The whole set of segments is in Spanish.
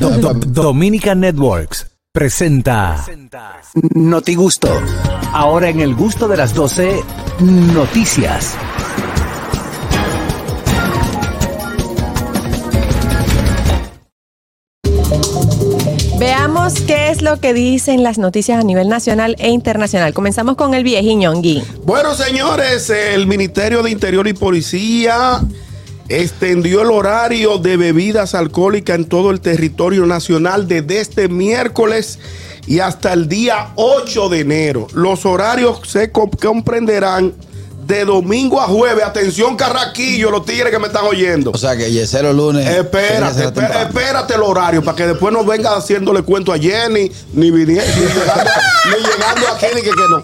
Do- Do- Dominica Networks presenta Noti Gusto. Ahora en el gusto de las 12, noticias. Veamos qué es lo que dicen las noticias a nivel nacional e internacional. Comenzamos con el viejiñongui. Bueno, señores, el Ministerio de Interior y Policía extendió el horario de bebidas alcohólicas en todo el territorio nacional desde este miércoles y hasta el día 8 de enero. Los horarios se com- comprenderán de domingo a jueves. Atención, Carraquillo, los tigres que me están oyendo. O sea que Yesero lunes. Espérate, será espé- temprano. espérate el horario para que después no venga haciéndole cuento a Jenny, ni, vini- ni llegando, ni llegando aquí, ni que, que no.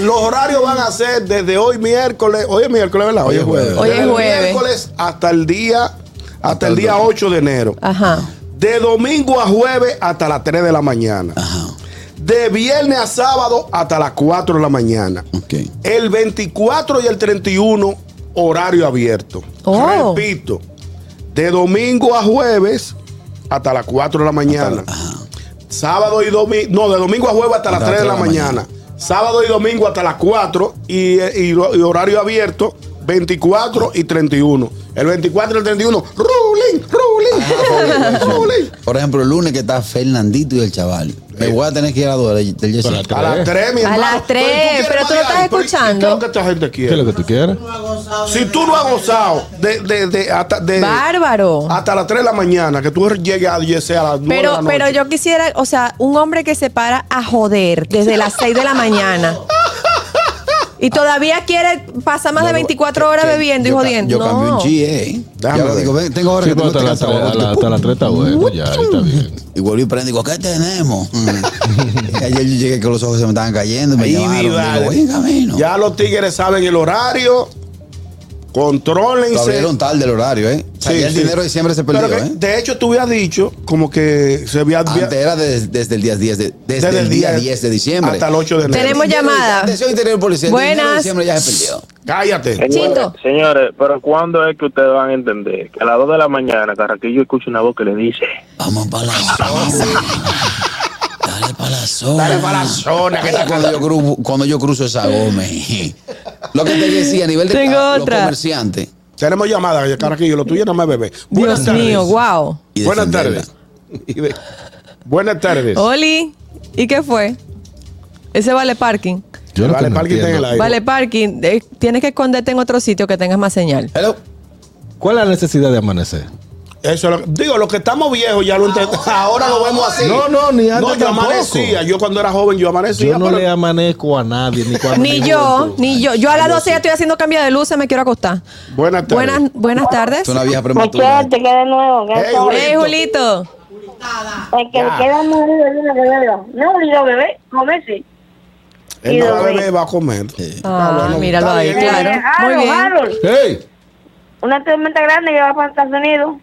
Los horarios van a ser desde hoy miércoles, hoy es miércoles, ¿verdad? Hoy es jueves. Hoy es Desde jueves. miércoles hasta el día, hasta el el día domingo. 8 de enero. Ajá. De domingo a jueves hasta las 3 de la mañana. Ajá. De viernes a sábado hasta las 4 de la mañana. Ok. El 24 y el 31, horario abierto. Oh. Repito, de domingo a jueves hasta las 4 de la mañana. Sábado y domingo, no, de domingo a jueves hasta, las 3 de la, mañana. Sábado y domingo hasta las 4 y, y- y horario abierto 24 y 31. El 24 y el 31, ruling, ruling, Por ejemplo, el lunes que está Fernandito y el chaval. Me voy a tener que ir a la del del Yesero. A las 3, mi A hermano. las tres, quieres pero más tú de no estás pero ¿y escuchando. ¿Qué es lo que esta gente ¿Qué es quiere? lo que tú quieres? Si tú no has gozado de, de, de, hasta, de, Bárbaro. hasta las 3 de la mañana, que tú llegues a 10 a las 9 de Pero, la pero noche. yo quisiera, o sea, un hombre que se para a joder desde las 6 de la mañana. Y todavía quiere pasar más de 24 horas bebiendo y jodiendo. Yo cambié No. un chi, ¿eh? Déjame digo, ven, tengo ahora Sí, que tengo hasta este la- hasta las 3 está bueno, ya, ahí está bien. Y vuelvo y prendo y digo, ¿qué tenemos? Mm. y ayer yo llegué que los ojos se me estaban cayendo y me Ahí, llamaron. Vidal. Digo, voy en camino. Ya los tigres saben el horario. Lo Contrólense. abrieron tarde el horario, ¿eh? O sea, Sí, ya el sí. dinero de diciembre se perdió, ¿eh? De hecho, tú habías dicho como que se había. Antes era desde, desde el día 10 de, desde, Desde el el día día 10 de diciembre. hasta el 8 de enero. Tenemos llamada. Atención, interior policía. el dinero de Buenas. diciembre ya se perdió. Cállate. Chito. Señores, pero ¿cuándo es que ustedes van a entender que a las 2 de la mañana Carraquillo escucha una voz que le dice Vamos para la. Dale para la zona. Dale pa' la zona, que está- cuando yo, cruzo, cuando yo cruzo esa Gómez. Lo que te decía a nivel de Tengo ah, los otra. comerciantes. Tenemos llamada. Lo tuyo nada más bebé. Dios mío, wow. y Buenas tardes. Buenas tardes. Oli, ¿y qué fue? Ese vale parking. Yo Vale, no parking está en el aire. Vale parking. eh, tienes que esconderte en otro sitio que tengas más señal. Hello. ¿Cuál es la necesidad de amanecer? Eso es lo- digo, los que estamos viejos ya lo entendemos. Ahora lo vemos así. No, no, ni antes No, yo tampoco. amanecía. Yo cuando era joven, yo amanecía. Yo no pero- le amanezco a nadie, ni cuando Ni yo, ni yo. Yo a las 12 ya estoy haciendo cambio de luces, me quiero acostar. Buenas tardes. Buenas, buenas tardes. Es una vieja prematura. Muchachos, que de nuevo, Hey, Julito. el que queda beberlo. No, digo bebé, come sí. El no bebé va a comer. Ah, bueno, míralo está ahí, bien. claro. Muy Harold, bien. Harold, ¡Hey! una tormenta grande que va para Estados Unidos.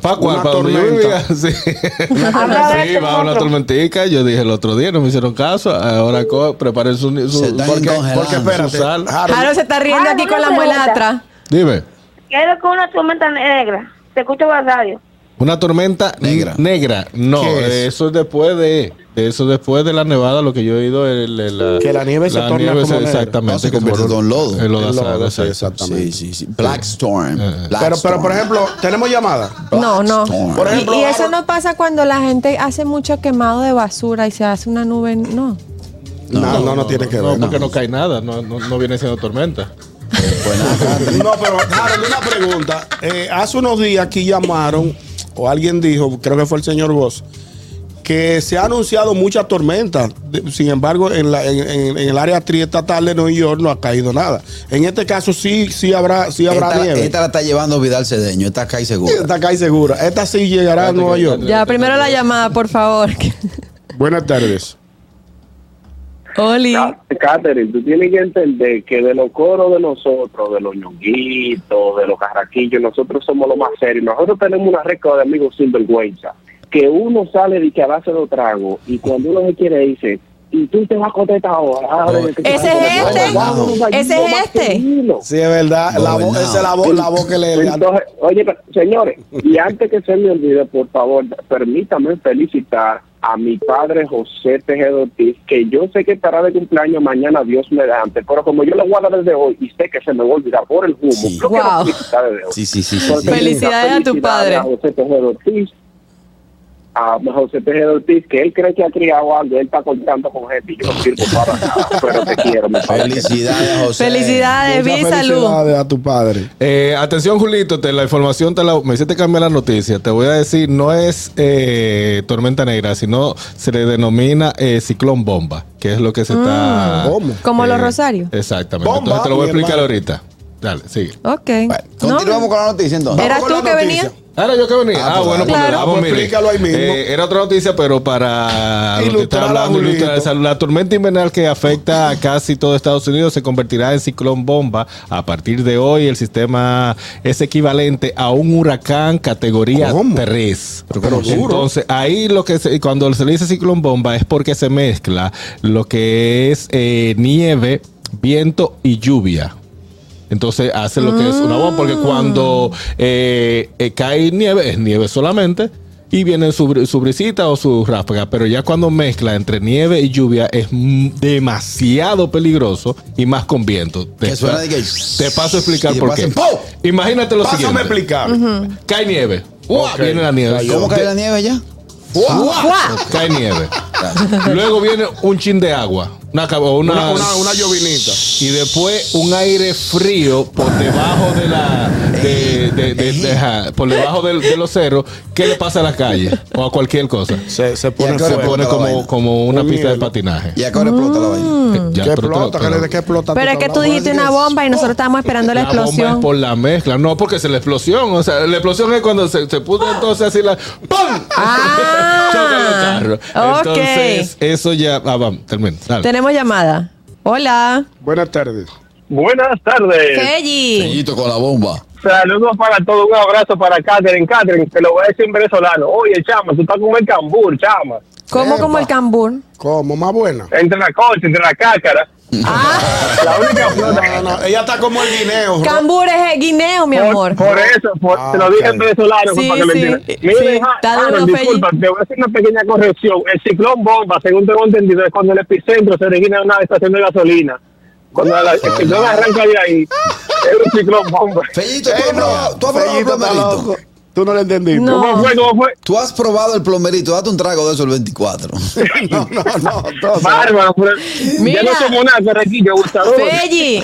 ¿Para cuál? Una ¿Para donde yo tormenta. vivía? Sí. Sí, va una tormentica. Yo dije el otro día, no me hicieron caso. Ahora co- preparen su, su, Se están porque. Porque espérate. su sal. Harold, Harold se está riendo Ah, aquí con la muela pregunta. atrás. Dime. ¿Qué es lo que una tormenta negra? Se escucha por la radio. Una tormenta Negra. Negra. No, ¿Qué es? eso es después de. Eso después de la nevada, lo que yo he oído. El, el- la, Que la nieve se torna nieve como se-. Exactamente. No, se convierte todo en lodo. En lodo, El lodo, sí, exactamente. Sí, sí, sí. Black Storm. Black pero, pero, por Storm. ejemplo, tenemos llamada. No, no. Storm. Por Y- ejemplo, y, eso no pasa cuando la gente hace mucho quemado de basura y se hace una nube. No. No, no, no, tiene que No, ver. porque no cae nada. No, no, no viene siendo tormenta. Pues nada, No, pero Harold, una pregunta. Eh, hace unos días aquí llamaron, o alguien dijo, creo que fue el señor Voss, que se ha anunciado muchas tormentas. Sin embargo, en, la- en- en- en el área triestatal de Nueva York no ha caído nada. En este caso sí, sí habrá, sí habrá esta, nieve. esta la está llevando Vidal Cedeño. Esta acá y segura. Esta cae segura. Esta sí llegará a Nueva York. Ya, primero la llamada, por favor. Buenas tardes. Oli. Catherine, tú tienes que entender que de los coros de nosotros, de los ñonguitos, de los carraquillos, nosotros somos los más serios. Nosotros tenemos una récord de amigos sin vergüenza. Que uno sale de que a base de trago y cuando uno se quiere dice, y tú te vas a contestar ahora. Ahora, No, yo te- Ese es este. Ese es este. Sí, es verdad. La voz, esa es la voz, la voz que le. Entonces, oye, pero, señores, y antes que se me olvide, por favor, permítame felicitar a mi padre José Tejedo Ortiz, que yo sé que estará de cumpleaños mañana, Dios mediante, pero como yo lo dar desde hoy y sé que se me va a olvidar por el humo, Sí. Wow. felicitar desde hoy. Sí, sí, sí, sí. Felicidades a tu felicidades padre. A José Tejedo Ortiz, a José Tejedo Ortiz, que él cree que ha criado algo, él está contando con gente y yo no sirvo para nada, pero te quiero, mi padre. Felicidades, José. Felicidades, Muchas vi salud. felicidades a tu padre. Eh, atención, Julito, te, la información te la, me hiciste cambiar la noticia. Te voy a decir, no es eh, tormenta negra, sino se le denomina eh, ciclón bomba, que es lo que se está. ¿Cómo? Como los eh, Rosarios. Exactamente. Bomba, Entonces te lo voy a explicar hermano. ahorita. Dale, sigue. Ok. Bueno, continuamos No, con la noticia entonces. ¿Eras tú que venía? Ahora yo que venía. Ah, Ah, pues, bueno, pues claro. Pues explícalo ahí mismo. Eh, era otra noticia, pero para lo que Ilustrar está a hablando, Julito. ilustrar esa- la tormenta invernal que afecta a casi todo Estados Unidos se convertirá en ciclón bomba. A partir de hoy, el sistema es equivalente a un huracán categoría ¿Cómo? 3. Pero duro. Entonces, ahí lo que se- cuando se le dice ciclón bomba es porque se mezcla lo que es eh, nieve, viento y lluvia. Entonces hace lo que es una bomba, porque cuando eh, eh, cae nieve, es nieve solamente, y viene su, br- su brisita o su ráfaga, pero ya cuando mezcla entre nieve y lluvia es demasiado peligroso y más con viento. Te, Que suena de que- te paso a explicar por qué. Imagínate lo Pásame a siguiente. explicar. Cae nieve. ¡Uah! Ok. Viene la nieve. ¿Cómo cae la nieve ya? ¡Fua! Cae nieve. Luego viene un chin de agua. Una, una, una llovinita. y después un aire frío por debajo de la de, de- de- de- por debajo del- de, los cerros ¿qué le pasa a la calle o a cualquier cosa Se, se ¿Y pone se como, como una Un pista de patinaje ¿Y a qué hora explota la vaina? Eh, ya, ¿Qué explota? pero- ¿Qué le- ¿De qué explota? Pero es que tú dijiste una bomba y nosotros estábamos esperando la la bomba es explosión. por la mezcla no porque es la explosión o sea la explosión es cuando se, se puso entonces así la ¡pum! Ah, chocan los carros ok. entonces eso ya ah, vamos termina. Tenemos llamada. Hola. Buenas tardes. Buenas tardes. Felli. Sellito con la bomba. Saludos para todos, un abrazo para Catherine. Catherine, te lo voy a decir en venezolano. Oye, chama, tú estás con el cambur, chama. ¿Cómo Epa. como el cambur? ¿Cómo? Más buena. Entre la concha, entre la cácara. Ah, La única No, no, ella está como el guineo. ¿no? cambur es el guineo, mi amor. Por, por eso, por- Ah, te lo dije en venezolano Sí, para que sí, entiendas. sí, Mira, está Harold, duro, disculpa, te voy a hacer una pequeña corrección. El ciclón bomba, según tengo entendido, es cuando el epicentro se origina en una estación de gasolina. Cuando la- el ciclón arranca de ahí, un ciclón. Fellito, ¿tú has probado, tú has probado el plomerito? Tú no lo entendiste. No. ¿Cómo fue? ¿Cómo fue? Tú has probado el plomerito, date un trago de eso el 24. No, no, no. Bárbaro, Mira. ya no somos nada, Carraquillo, gustador. Felli.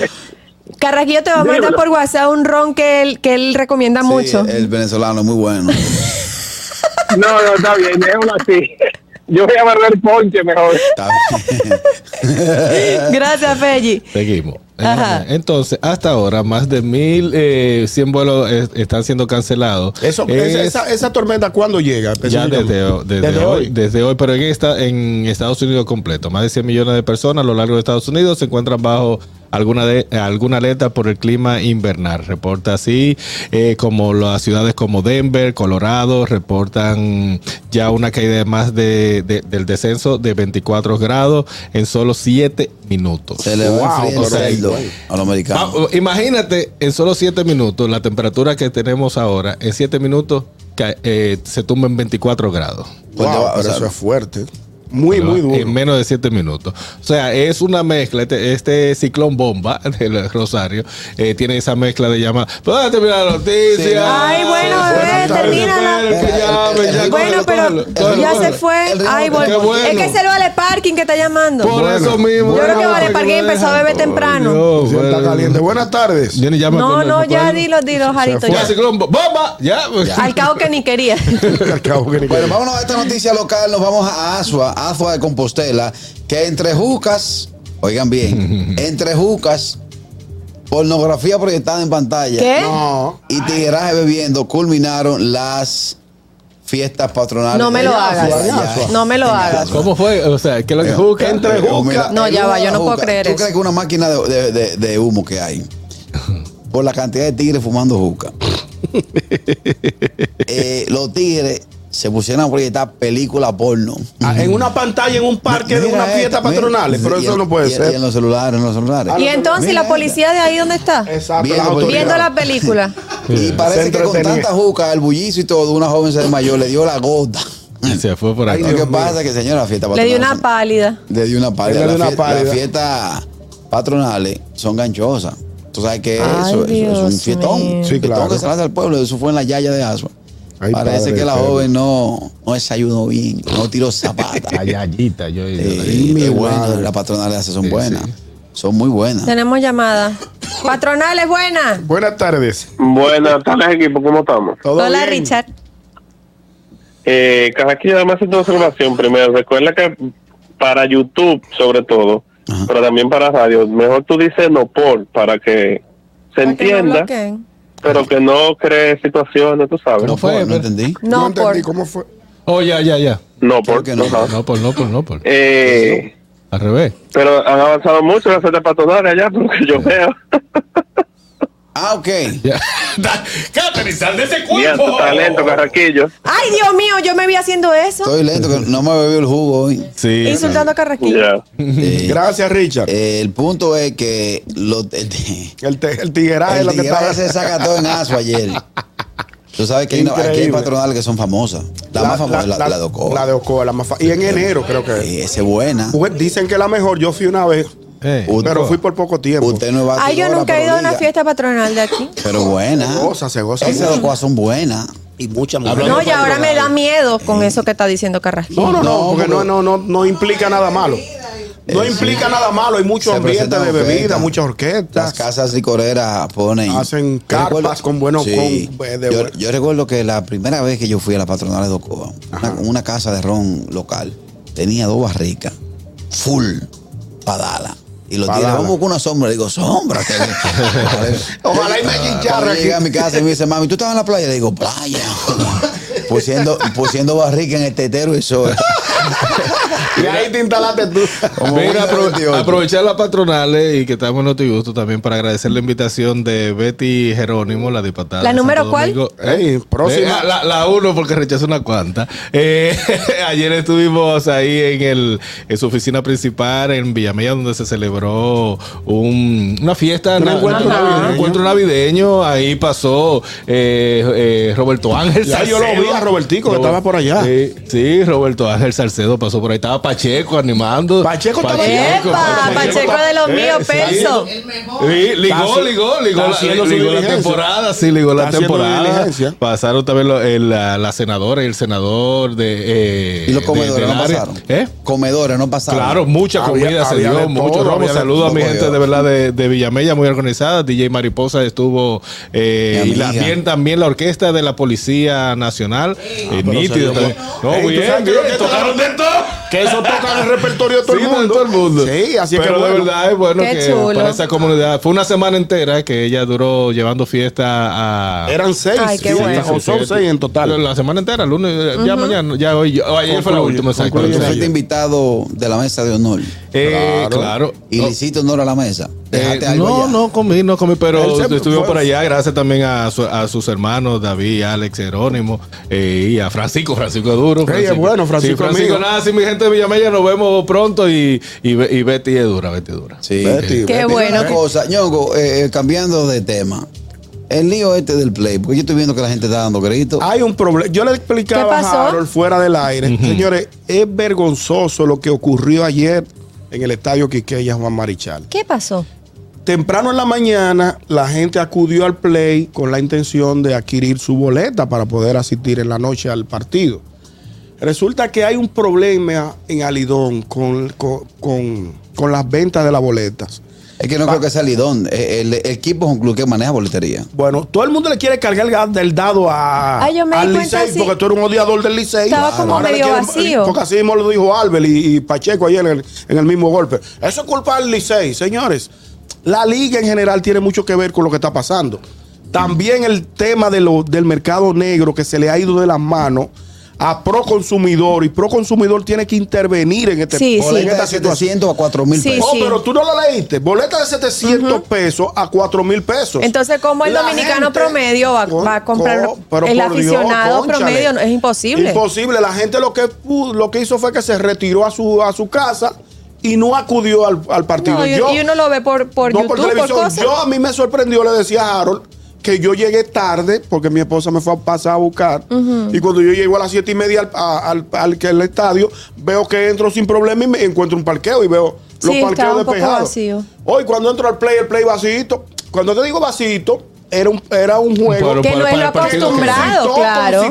Carraquillo te va a mandar Dímelo. por WhatsApp un ron que él, que él recomienda mucho. El venezolano es muy bueno. No, no, está bien, déjalo así. Yo voy a beber ponche mejor. Está bien. Gracias, Felli. Seguimos. Ajá. Entonces, hasta ahora, más de 1.100 vuelos eh, están siendo cancelados. Eso, Es- esa, esa, tormenta, ¿cuándo llega? ya desde, desde Desde hoy, desde hoy, pero en esta, en Estados Unidos completo, más de 100 millones de personas a lo largo de Estados Unidos se encuentran bajo alguna de, alguna alerta por el clima invernal. Reporta así eh, como las ciudades como Denver, Colorado, reportan ya una caída de más de, de- del descenso de 24 grados en solo 7 minutos. Se le va Wow, cerdo a los americanos. Va- imagínate en solo 7 minutos la temperatura que tenemos ahora, en 7 minutos eh, se tumba en 24 grados. Pues Wow, o pero eso es fuerte. Muy, ¿verdad? muy duro. En menos de 7 minutos. O sea, es una mezcla. Este, este ciclón bomba del Rosario eh, tiene esa mezcla de llamar. ¿Puedo terminar la noticia? Sí. Ay, bueno, bebé, Buenas tardes. Ya, Bueno, cógelo, pero cógelo, cógelo, ya se fue. Ay, Qué bueno. Es que es el Vale Parking que está llamando. Por Bueno, eso mismo. Yo creo que Vale Parking empezó a beber temprano. Dios, está bueno. caliente. Buenas tardes. Yo ni llamo No, con- no, ya con- dilo, dilo, Jarito. Ya, Ya. ciclón bo- bomba. Ya. Al cabo que ni quería. Al cabo que ni Bueno, vámonos a esta noticia local. Nos vamos a Asua, Asua de Compostela, que entre Jucas, oigan bien, entre Jucas, pornografía proyectada en pantalla ¿Qué? No. y tigueraje bebiendo culminaron las fiestas patronales. No me lo hagas. Ya, No me lo hagas. ¿Cómo fue? O sea, ¿qué es lo que juzga? Entre juca. mira, No, ya va, yo no puedo creer ¿Tú eso. crees que una máquina de, de- de- de humo que hay? Por la cantidad de tigres fumando juca. Eh, los tigres se pusieran a proyectar películas porno. Ah, En una pantalla, en un parque de Mira una fiesta patronales, pero eso no puede y- ser. Y en los celulares, en los celulares. Y entonces, Mira ¿la policía de ahí dónde está? Exacto, Viendo-. Viendo la película. Y parece que con tanta juca, el bullicio y todo, una joven se desmayó, le dio la gota. Y se fue por ahí. Lo que pasa es que, señora, la fiesta Le dio patronal una pálida. Le dio una pálida. Le dio La una pálida. Las fiestas patronales son ganchosas. Tú sabes que Ay, eso, eso es un. Un Sí, fiestón claro. que se hace al pueblo. Eso fue en la Yaya de Asua. Ay, Parece padre que la joven no, no desayunó bien, no tiró zapata. Ayayita, yo. Mi es buena, madre. las patronales esas son Sí, buenas. sí. Son muy buenas. Tenemos llamada. Patronales, buena. Buenas tardes. Buenas tardes, equipo, ¿cómo estamos? ¿Todo Hola, bien? Richard. Eh, Carraquillo, además hacer una observación primero. Recuerda que para YouTube, sobre todo, Ajá. pero también para radio, mejor tú dices no por, para que se Para que no entienda. Pero que no cree situaciones, tú sabes. No fue, no entendí. No, No, entendí por. cómo fue. Oh, ya, ya, ya. No Creo por, no. No por, no por, no por. Eh, Al revés. pero han avanzado mucho las fiestas patronales allá, por lo que yo veo. Ah, ok. Ya. Catherine, sal de ese Mira tu talento, Carraquillo. Ay, Dios mío, yo me vi haciendo eso. Estoy lento, que no me bebí el jugo hoy. Sí. Insultando a Carraquillo. Ya. Eh, Gracias, Richard. eh, el punto es que lo, el, el, te- el tigueraje es el lo que está. se saca todo en aso ayer. Tú sabes que hay aquí hay patronales que son famosas. La, más famosa es la, la de Ocoa. La de Ocoa, la más fa- Y en enero creo que. Eh, esa es buena. Pues dicen que la mejor. Yo fui una vez, Eh, Usted- pero fui por poco tiempo. Usted no es Ay, yo nunca he ido a una fiesta patronal de aquí. Pero buena. Se goza, se goza Esas Ocoa son buenas. Y mucha Hablando No, y ahora me da miedo con eso que está diciendo Carraquillo. No, no, no, No, porque no, no, no, no implica nada malo. No Eh, implica nada malo. Hay mucho Se ambiente de bebida, orquestas. muchas Las orquestas. casas licoreras ponen. Hacen carpas con buenos- Sí. con- eh, de yo, recuerdo que la primera vez que yo fui a la patronal de Ocoa, una, una casa de ron local, tenía dos barricas, full, padala. Y tigres, darla. vamos con una sombra. Le digo, sombra. Ojalá y me chicharra aquí. llegué a mi casa y me dice, mami, ¿tú estabas en la playa? Le digo, playa. pusiendo, pusiendo barrica en el tetero y sol. Y ahí te instalaste tú. Mira, Windows apro- 28. aprovechar las patronales y que estamos en Notigusto también para agradecer la invitación de Betty Jerónimo, la diputada. ¿La número cuál? Domingo. Ey, próxima. Eh, la, la uno porque rechazó una cuanta. Eh, ayer estuvimos ahí en, el, en su oficina principal en Villamella donde se celebró un- una fiesta, Un na- encuentro na- navideño. un encuentro navideño. Ahí pasó eh, eh, Roberto Ángel Ya yo lo vi a Robertico, que estaba por allá. Sí, sí, Roberto Ángel Salcedo pasó por ahí. Estaba Pacheco animando. Pacheco estaba allá. ¡Epa! Pacheco de los míos, sí. Pelso. Sí, ligó, ligó, ligó, la, ligó la temporada, sí, ligó la temporada. Pasaron también lo- el- la, la senadora y el senador de. eh, Y los de- comedores del no área. pasaron. ¿Eh? Comedores no pasaron. Claro, mucha Había- comida se había dio, de mucho todo, romo. había de Saludo a mi gente de verdad de, de Villamella, muy organizada. DJ Mariposa estuvo, eh, y la- amiga. bien también la orquesta de la Policía Nacional. eh, pero nítido se dio No, Ey, ¿tú bien, tocaron de todo. Que eso toca en el repertorio de todo Sí, el de mundo. todo el mundo. Sí, así es que Pero de bueno. verdad es bueno Qué que chulo. para esa comunidad. Fue una semana entera que ella duró llevando fiesta a. Eran seis. Ay, qué sí, bueno. o son seis en total. La semana entera, lunes, ya mañana, ya hoy, ayer fue la Concluye, última, exacto. concluye fuiste invitado de la mesa de honor. Eh, Claro. claro. Y le hiciste honor a la mesa. Eh, algo no, allá. no comí, no comí, pero estuvimos por allá. Gracias también a, su- a sus hermanos David, Alex, Jerónimo eh, y a Francisco, Francisco Duro. Es bueno, Francisco Sí, Francisco, amigo. nada, sí, mi gente de Villamella, nos vemos pronto y, y, Be- y Betty es dura, Betty es dura. Sí. Betty, Qué Betty. bueno. Una cosa, Ñongo, eh, eh, cambiando de tema. El lío este del play, porque yo estoy viendo que la gente está dando gritos. Hay un problema. Yo le explicaba ¿Qué pasó? a Harold fuera del aire. Señores, es vergonzoso lo que ocurrió ayer en el estadio Quiqueya Juan Marichal. ¿Qué pasó? Temprano en la mañana, la gente acudió al play con la intención de adquirir su boleta para poder asistir en la noche al partido. Resulta que hay un problema en Alidón con, con, con- con las ventas de las boletas. Es que no creo que sea Lidón. Eh, El, el equipo es un club que maneja boletería. Bueno, todo el mundo le quiere cargar el gas del dado a, Ay, yo me di al Licey porque tú eres un odiador del Licey. Estaba como Ahora medio quieren- vacío. Porque así mismo lo dijo Albert y, y Pacheco ayer en el, en el mismo golpe. Eso es culpa del Licey, señores. La liga en general tiene mucho que ver con lo que está pasando. También el tema de lo, del mercado negro que se le ha ido de las manos a Pro Consumidor y Pro Consumidor tiene que intervenir en, este, Sí, sí. Esta de situación. 700 a 4 mil Sí, pesos. Oh, sí. pero tú no lo leíste. Boleta de 700 pesos a 4 mil pesos. Entonces, ¿cómo el La dominicano gente- promedio va, a comprar? pero el Dios, aficionado promedio es imposible. Imposible. La gente lo que, lo que hizo fue que se retiró a su, a su casa y no acudió al, al partido. No, y, Yo- y uno lo ve por, por no YouTube, por por, televisión. cosas. Yo a mí me sorprendió, le decía a Harold que yo llegué tarde porque mi esposa me fue a pasar a buscar y cuando yo llego a las siete y media al, al, al que el estadio veo que entro sin problema y me encuentro un parqueo y veo los Sí, estaba parqueos despejados. vacío. Hoy cuando entro al play, el play vacío. Cuando te digo vacío, era un, era un juego Pero que para- no es lo que- acostumbrado, suscitó,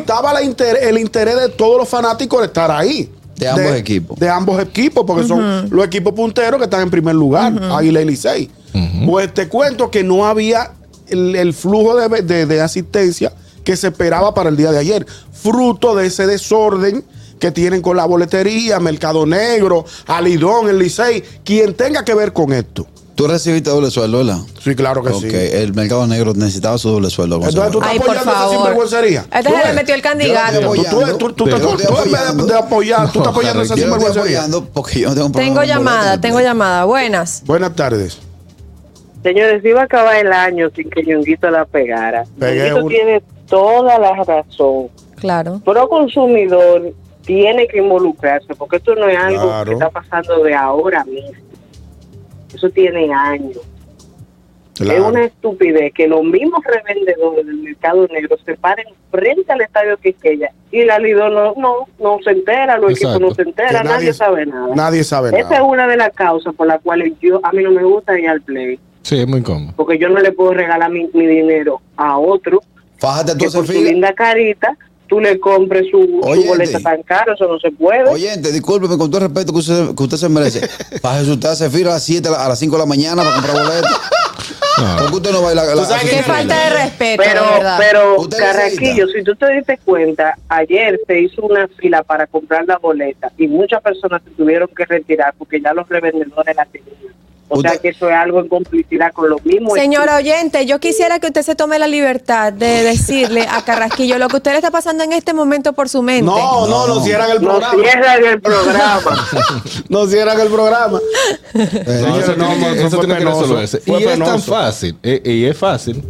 claro. la inter- el interés de todos los fanáticos de estar ahí. De ambos equipos. De ambos equipos, porque son los equipos punteros que están en primer lugar, Águila y Licey. Pues te cuento que no había el, el flujo de, de- de asistencia que se esperaba para el día de ayer, fruto de ese desorden que tienen con la boletería, Mercado Negro, Alidón, el Licey, quien tenga que ver con esto. Tú recibiste doble sueldo, ¿verdad? Sí, claro que Ok, sí. el mercado negro necesitaba su doble sueldo. Entonces tú estás Ay, por apoyando esa favor. sinvergüencería. Este se le metió el Yo candidato. no Tú, tú, tú, de- apoyando. de apoyar, tú estás apoyando esa Yo lo estoy sinvergüencería. apoyando porque yo no tengo un problema Tengo llamada, tengo llamada. Buenas. Buenas tardes. Señores, iba a acabar el año sin que Ñonguito la pegara. Ñonguito una. tiene toda la razón. Claro. Pro consumidor tiene que involucrarse porque esto no es algo Claro. que está pasando de ahora mismo. Eso tiene años. Claro. Es una estupidez que los mismos revendedores del mercado negro se paren frente al estadio Quisqueya y la Lido no, no, no se entera, los Exacto. equipos no se enteran, nadie, sabe nada. Nadie sabe Esa es una de las causas por las cuales yo a mí no me gusta ir al play, Sí, es muy cómodo. porque yo no le puedo regalar mi, mi dinero a otro Fájate tú por su linda carita tú le compres su, su boleta tan caro, eso no se puede. Oyente, discúlpeme con todo el respeto que usted, que usted se merece. Fájese usted hace fila a las 7, a las 5 de la mañana para comprar boletos. ¿Por qué usted no va a ir a la, sabes su Qué falta de respeto, pero, de verdad. pero Carraquillo, si tú te diste cuenta, ayer se hizo una fila para comprar la boleta y muchas personas se tuvieron que retirar porque ya los revendedores la tenían. O sea que eso es algo en complicidad con los mismos. Señora oyente, yo quisiera que usted se tome la libertad de decirle a Carrasquillo lo que usted le está pasando en este momento por su mente. No, no, no cierran el No programa. cierran el programa. No cierran el programa. No, eso no, tiene que- eso tiene que resolverse. Fue Y es tan fácil. eh, Y es fácil.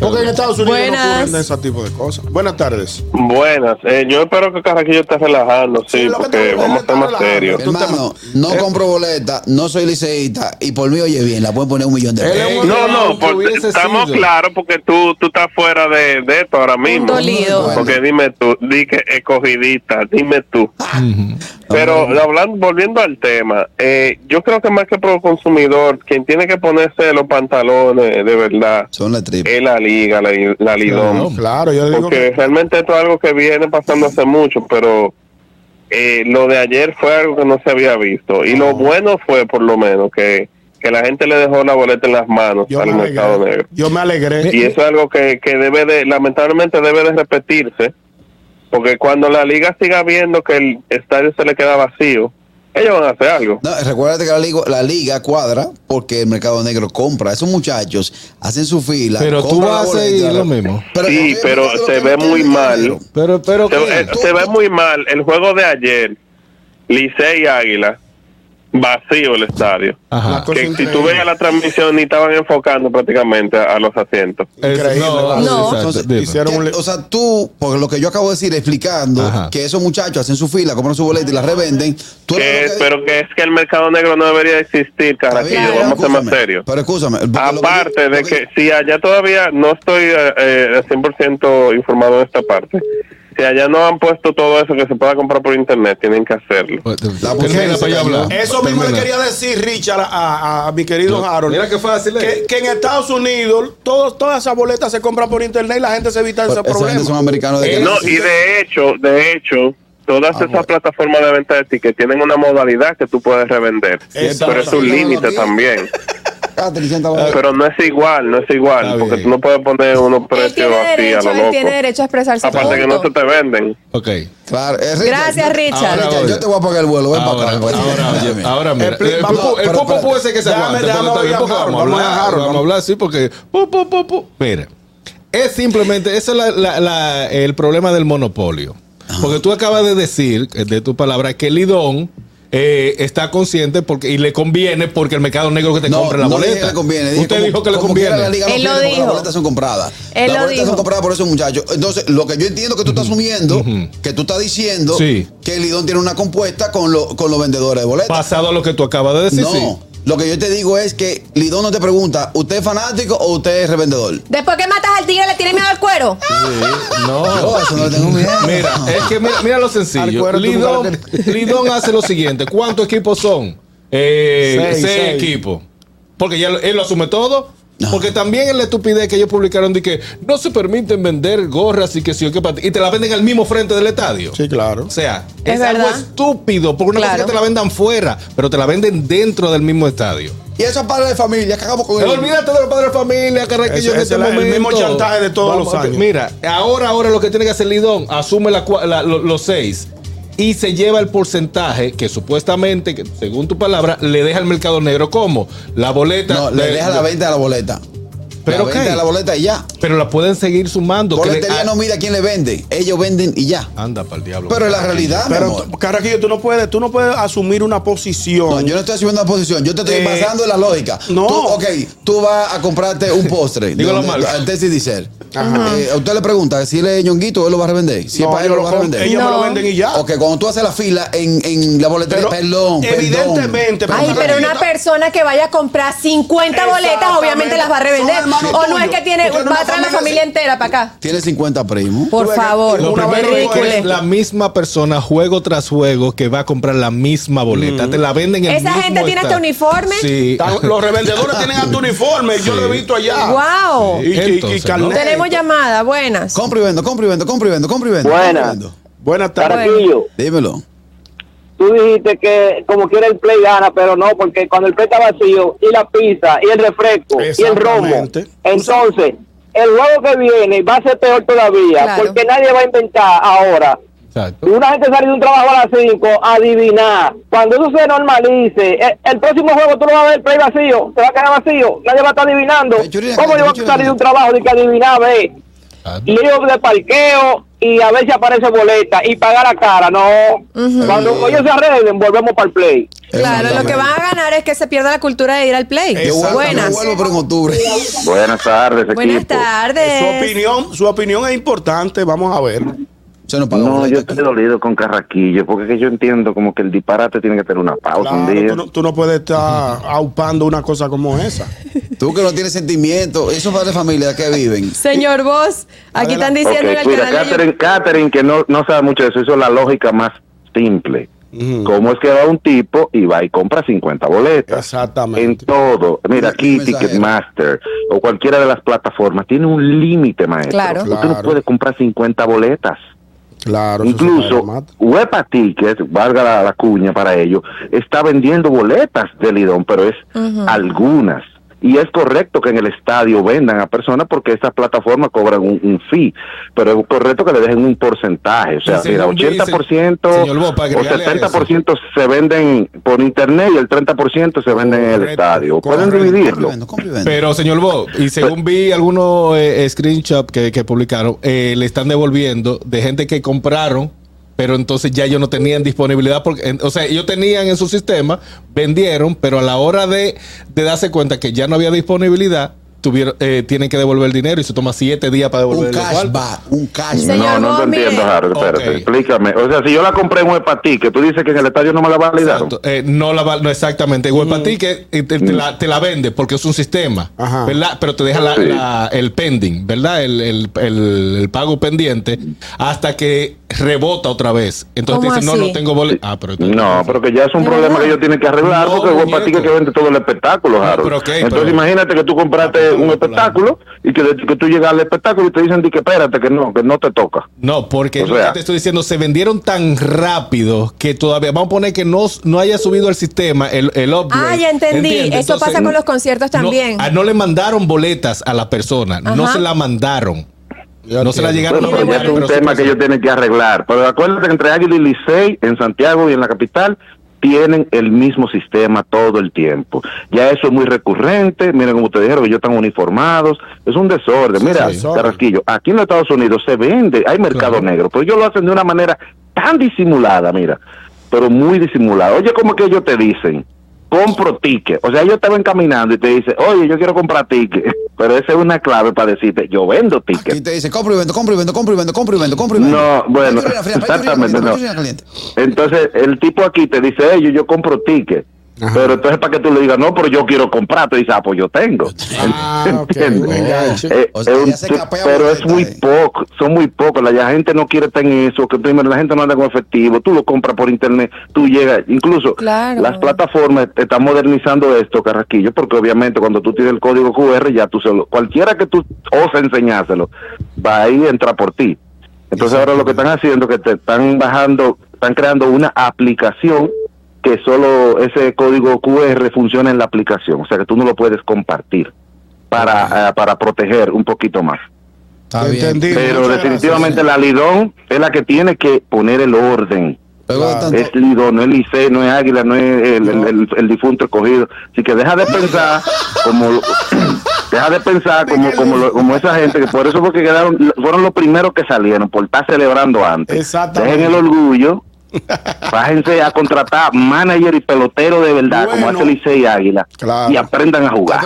Porque en Estados Unidos Buenas. no ocurren ese tipo de cosas. Buenas tardes. Buenas, eh, yo espero que Carraquillo esté relajando, sí, porque vamos a estar más serios. Hermano, no compro boleta, no soy liceísta y por mí, oye bien, la pueden poner un millón de pesos. No, no, hubiese estamos sido. claros porque tú, tú estás fuera de, de esto ahora mismo. dolido. Bueno. Porque dime tú, di que escogidita, dime tú. Pero hablando, volviendo al tema, eh, yo creo que más que pro consumidor, quien tiene que ponerse los pantalones de verdad Son las tripas. es la liga, la, la Lidom. Claro, yo digo Porque que realmente esto es algo que viene pasando hace mucho, pero eh, lo de ayer fue algo que no se había visto. Y lo bueno fue, por lo menos, que, que la gente le dejó la boleta en las manos yo al me mercado alegré. negro. Yo me alegré. Y eso es algo que, que debe de, lamentablemente debe de repetirse, porque cuando la liga siga viendo que el estadio se le queda vacío, ellos van a hacer algo. No, recuerda que la liga, la liga cuadra porque el mercado negro compra. Esos muchachos hacen su fila. Pero tú vas a seguir lo mismo. Pero Sí, pero se ve muy mal. Pero, pero, se ve muy mal el juego de ayer, Licey y Águila, vacío el estadio. Ajá. que si tú veías la transmisión ni estaban enfocando prácticamente a, a los asientos. Es- Increíble. No. Entonces, hicieron un o sea, tú, porque lo que yo acabo de decir explicando Ajá. que esos muchachos hacen su fila, compran su boleta y la revenden. Tú Que es- que- pero que es que el mercado negro no debería existir, bien, vamos a ser más serios. Pero escúchame. yo- Aparte de que si allá todavía no estoy eh, eh, 100% informado en esta parte, si allá no han puesto todo eso que se pueda comprar por internet, tienen que hacerlo. Pues, La mujer. Eso mismo le quería decir, Richard, a, a- a mi querido Harold. Mira qué fácil es. Que, que en Estados Unidos todas esas boletas se compran por internet y la gente se evita ese Esa gente problema. son americanos de Eh, No, y de hecho, de hecho, todas Ah, esas bueno. plataformas de venta de tickets tienen una modalidad que tú puedes revender, Exacto. pero es un límite también. Pero no es igual, no es igual, Está porque bien. tú no puedes poner unos precios así a lo él loco. tiene derecho a expresarse. Aparte que no se te venden. Ok. Claro, eh, Richard, Gracias, yo- Richard. Ahora, Richard, oye. yo te voy a pagar el vuelo. Ven Ahora, para acá. ahora, oye, ahora mira, Expli- el vamos- pupo, el pupo espérate. puede ser que se aguante. vamos a vamos a hablar, vamos a hablar así porque pu, pu, pu, pu. mira, es simplemente ese es la- la- la- el problema del monopolio. Porque tú acabas de decir, eh, de tu palabra, que Lidón eh, está consciente porque y le conviene porque el mercado negro que te No, compra la no boleta. le conviene. Usted como- dijo que le conviene. la liga no Él lo dijo. Las boletas son compradas. Él las lo boletas dijo. son compradas por esos muchachos. Entonces, lo que yo entiendo que tú estás asumiendo, que tú estás diciendo Sí. que el Lidón tiene una compuesta con, lo- con los vendedores de boletas. Pasado a lo que tú acabas de decir, no. sí. Lo que yo te digo es que Lidón no te pregunta, ¿usted es fanático o usted es revendedor? Después que matas al tigre, le tienes miedo al cuero. No. Yo eso no le tengo miedo. Mira, es que mira, mira lo sencillo. cuero Lidón, hace lo siguiente. ¿Cuántos equipos son? Eh, Seis, seis, seis. equipos. Porque ya él lo asume todo. No. Porque también en la estupidez que ellos publicaron de que no se permiten vender gorras y que sí o que y te la venden al mismo frente del estadio. Sí, claro. O sea, Es es, algo estúpido. Porque una cosa Claro. es que te la vendan fuera, pero te la venden dentro del mismo estadio. Y esos padres de familia, que hagamos con ellos. Olvídate de los padres de familia, Carraquillo, Ese- en ese este es la- el momento. mismo chantaje de todos los años. Mira, ahora, ahora lo que tiene que hacer Lidón, asume la la- los seis y se lleva el porcentaje que supuestamente, que según tu palabra, le deja al mercado negro. ¿Cómo? La boleta. No, le deja la venta de la boleta. Pero la venta ¿qué? de la boleta y ya. Pero la pueden seguir sumando. que le- Boletería ah, no mira quién le vende. Ellos venden y ya. Anda para el diablo. Pero es la realidad, mi Pero, amor. tú- Carraquillo, tú no puedes, tú no puedes asumir una posición. No, yo no estoy asumiendo una posición, yo te estoy Eh, basando en la lógica. no. Tú, ok, tú vas a comprarte un postre. Dígalo de- mal. Al Tessie Diesel. Ajá. Eh, a usted le pregunta si él es ñonguito, él lo va a revender. Si No, es para él, lo lo va a revender. ellos me lo venden y ya. Ok, cuando tú haces la fila en, en la boletería, Pero, perdón, perdón. evidentemente, Ay, pero una persona que vaya a comprar 50 boletas, obviamente las va a revender. O no es que tiene, va a traer la familia entera para acá. Tiene 50 primos. Por favor, Lo primero es la misma persona, juego tras juego, que va a comprar la misma boleta. Te la venden en el ¿Esa gente tiene esta- este uniforme? Sí. Los revendedores tienen hasta uniforme, yo lo he visto allá. Wow. Y, Tenemos llamada, buenas. Compro y vendo, compro y vendo, compro y vendo, compro y vendo. Buena. compro y vendo. Buenas tardes. Dímelo. tú dijiste que como quiera el play gana, pero no, porque cuando el play está vacío, y la pizza, y el refresco, y el romo, entonces el juego que viene va a ser peor todavía, Claro. porque nadie va a inventar ahora. Exacto. Si una gente sale de un trabajo a las 5, adivinar. Cuando eso se normalice, el, el próximo juego tú lo vas a ver play vacío, se va a quedar vacío, nadie va a estar adivinando. Eh, Churina, ¿Cómo yo voy a salir de un trabajo de que adivinar, ve? Lío de parqueo y a ver si aparece boleta y pagar la cara, no. Cuando ellos se arreglen, volvemos para el play. Claro, lo que van a ganar es que se pierda la cultura de ir al play. Buenas. yo vuelvo, pero en octubre. Buenas tardes, Buenas equipo. Su tardes. opinión, su opinión es importante, vamos a ver. No, yo aquí. estoy dolido con Carraquillo, porque es que yo entiendo como que el disparate tiene que tener una pausa un día. tú, no, tú no puedes estar aupando una cosa como esa. Tú que no tienes sentimiento, esos padres de familia que viven. Señor Vos, aquí están diciendo en Ok, el mira, canal Catherine, Catherine, que no, no sabe mucho de eso, hizo la lógica más simple. ¿Cómo es que va un tipo y va y compra 50 boletas? Exactamente. En todo. Mira, aquí. Ticketmaster o cualquiera de las plataformas tiene un límite, maestro. Claro. Usted Claro. no puede comprar 50 boletas. Claro. Incluso. Huepa Tickets, valga la, la cuña para ello, está vendiendo boletas de Lidón, pero es algunas. Y es correcto que en el estadio vendan a personas porque estas plataformas cobran un, un fee, pero es correcto que le dejen un porcentaje. O sea, Sí, mira, señor Luis, 80% señor Bo, para o agregarle a 70% se venden por internet y el 30% se venden en el estadio. Pueden dividirlo. Pero, señor Bo, y según vi algunos eh, screenshots que, que publicaron, eh, le están devolviendo de gente que compraron, pero entonces ya ellos no tenían disponibilidad. porque O sea, ellos tenían en su sistema, vendieron, pero a la hora de, de darse cuenta que ya no había disponibilidad, tuvieron, eh, tienen que devolver el dinero y se toma siete días para un devolver el cuarto. cashback, un cashback. No, no te entiendo, Harold. Espérate, explícame. O sea, si yo la compré en Huepa Ticket, tú dices que en el estadio no me la validaron. Eh, no la va- no exactamente. Huepa Ticket eh, te, te la, te la vende porque es un sistema, Ajá. ¿verdad? Pero te deja la- Sí. la- el pending, ¿verdad? El, el- el- el pago pendiente hasta que rebota otra vez. Entonces te ¿Cómo dicen, no, así? no tengo boleto. Ah, pero No, pero que ya es un ¿De problema verdad? que ellos tienen que arreglar No, porque Huepa muñeco. Ticket que vende todo el espectáculo, Harold. pero ok, Entonces pero- imagínate que tú compraste Ah, un no, espectáculo y que, que tú llegas al espectáculo y te dicen di que espérate, que no, que no te toca. No, porque O lo sea- que te estoy diciendo, se vendieron tan rápido que todavía, vamos a poner que no, no haya subido el sistema, el, el upgrade. Ah, ya entendí. ¿Entiendes? Eso pasa con los conciertos también. ah, No, le mandaron boletas a la persona, no se la mandaron. Ya no se la llegaron Bueno, a pero ya es un tema que ellos tienen que arreglar. Pero acuérdate que entre Águila y Licey, en Santiago y en la capital, tienen el mismo sistema todo el tiempo. Ya eso es muy recurrente. Miren, como ustedes dijeron, que ellos están uniformados. Es un desorden. Mira, Carrasquillo, aquí en los Estados Unidos se vende, hay mercado negro, pero ellos lo hacen de una manera tan disimulada, mira, pero muy disimulada. Oye, como que ellos te dicen, compro ticket. O sea, ellos estaban caminando y te dicen, oye, yo quiero comprar ticket. Pero esa es una clave para decirte, yo vendo ticket. Y te dice, compro y vendo, compro y vendo, compro y vendo, compro y vendo, compro y vendo. No, bueno, fría, exactamente, fría, no. Entonces, el tipo aquí te dice, yo, yo compro ticket. Pero entonces para que tú le digas, no, pero yo quiero comprar, tú dices, ah, pues yo tengo. Ah. Eh, O sea, pero es muy ahí. poco, son muy pocos. La, la gente no quiere estar en eso, que primero la gente no anda con efectivo, tú lo compras por internet, tú llegas, incluso Claro. las plataformas están modernizando esto, Carrasquillo, porque obviamente cuando tú tienes el código QR, ya tú se lo, cualquiera que tú oses enseñárselo, va ahí a entrar por ti. Entonces ahora lo que están haciendo es que te están bajando, están creando una aplicación que solo ese código QR funciona en la aplicación, o sea que tú no lo puedes compartir para, eh, para proteger un poquito más. Está bien. Entendí. Pero Muchas definitivamente gracias. la Lidón es la que tiene que poner el orden. Es Lidón, no es Licey, no es Águila, no es el, el- el- el difunto escogido. Así que deja de pensar como deja de pensar como como, lo- como esa gente que por eso fue que quedaron fueron los primeros que salieron por estar celebrando antes. Exactamente. Dejen el orgullo. Bájense a contratar manager y pelotero de verdad, como hace Licey y Águila, Claro. y aprendan a jugar.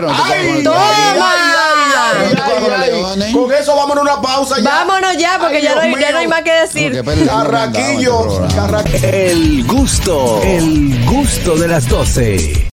Con eso vámonos a una pausa ya. Vámonos ya, porque Ay, ya, no hay, ya no hay más que decir. Porque espérate, Carraquillo, no, no, no, no. Carraquillo. El gusto, el gusto de las 12.